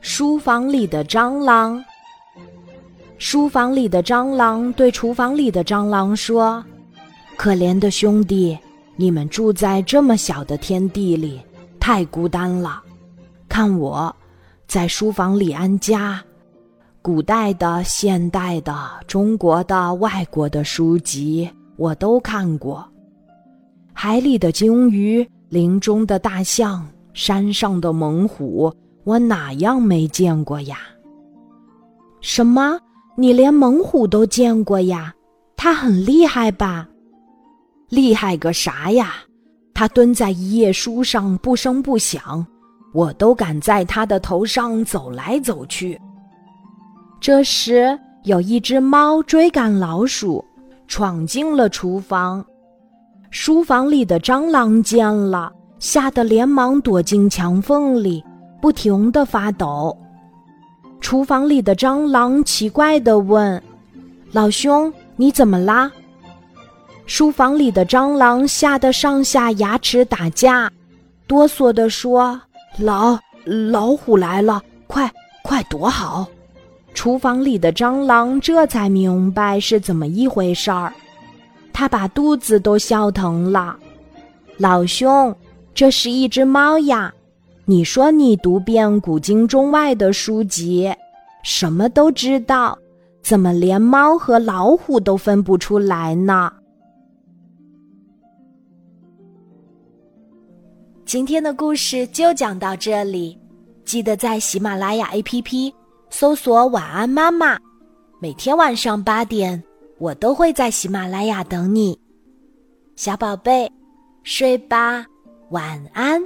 书房里的蟑螂。书房里的蟑螂对厨房里的蟑螂说：“可怜的兄弟，你们住在这么小的天地里，太孤单了。看我，在书房里安家，古代的、现代的、中国的、外国的书籍我都看过。海里的鲸鱼，林中的大象，山上的猛虎。”我哪样没见过呀？什么？你连猛虎都见过呀？它很厉害吧？厉害个啥呀？它蹲在一页书上不声不响，我都敢在它的头上走来走去。这时，有一只猫追赶老鼠，闯进了厨房。书房里的蟑螂见了，吓得连忙躲进墙缝里。不停的发抖，厨房里的蟑螂奇怪的问：“老兄，你怎么啦？”书房里的蟑螂吓得上下牙齿打架，哆嗦的说：“老老虎来了，快快躲好！”厨房里的蟑螂这才明白是怎么一回事儿，他把肚子都笑疼了。老兄，这是一只猫呀。你说你读遍古今中外的书籍，什么都知道，怎么连猫和老虎都分不出来呢？今天的故事就讲到这里，记得在喜马拉雅 APP 搜索“晚安妈妈”，每天晚上八点，我都会在喜马拉雅等你，小宝贝，睡吧，晚安。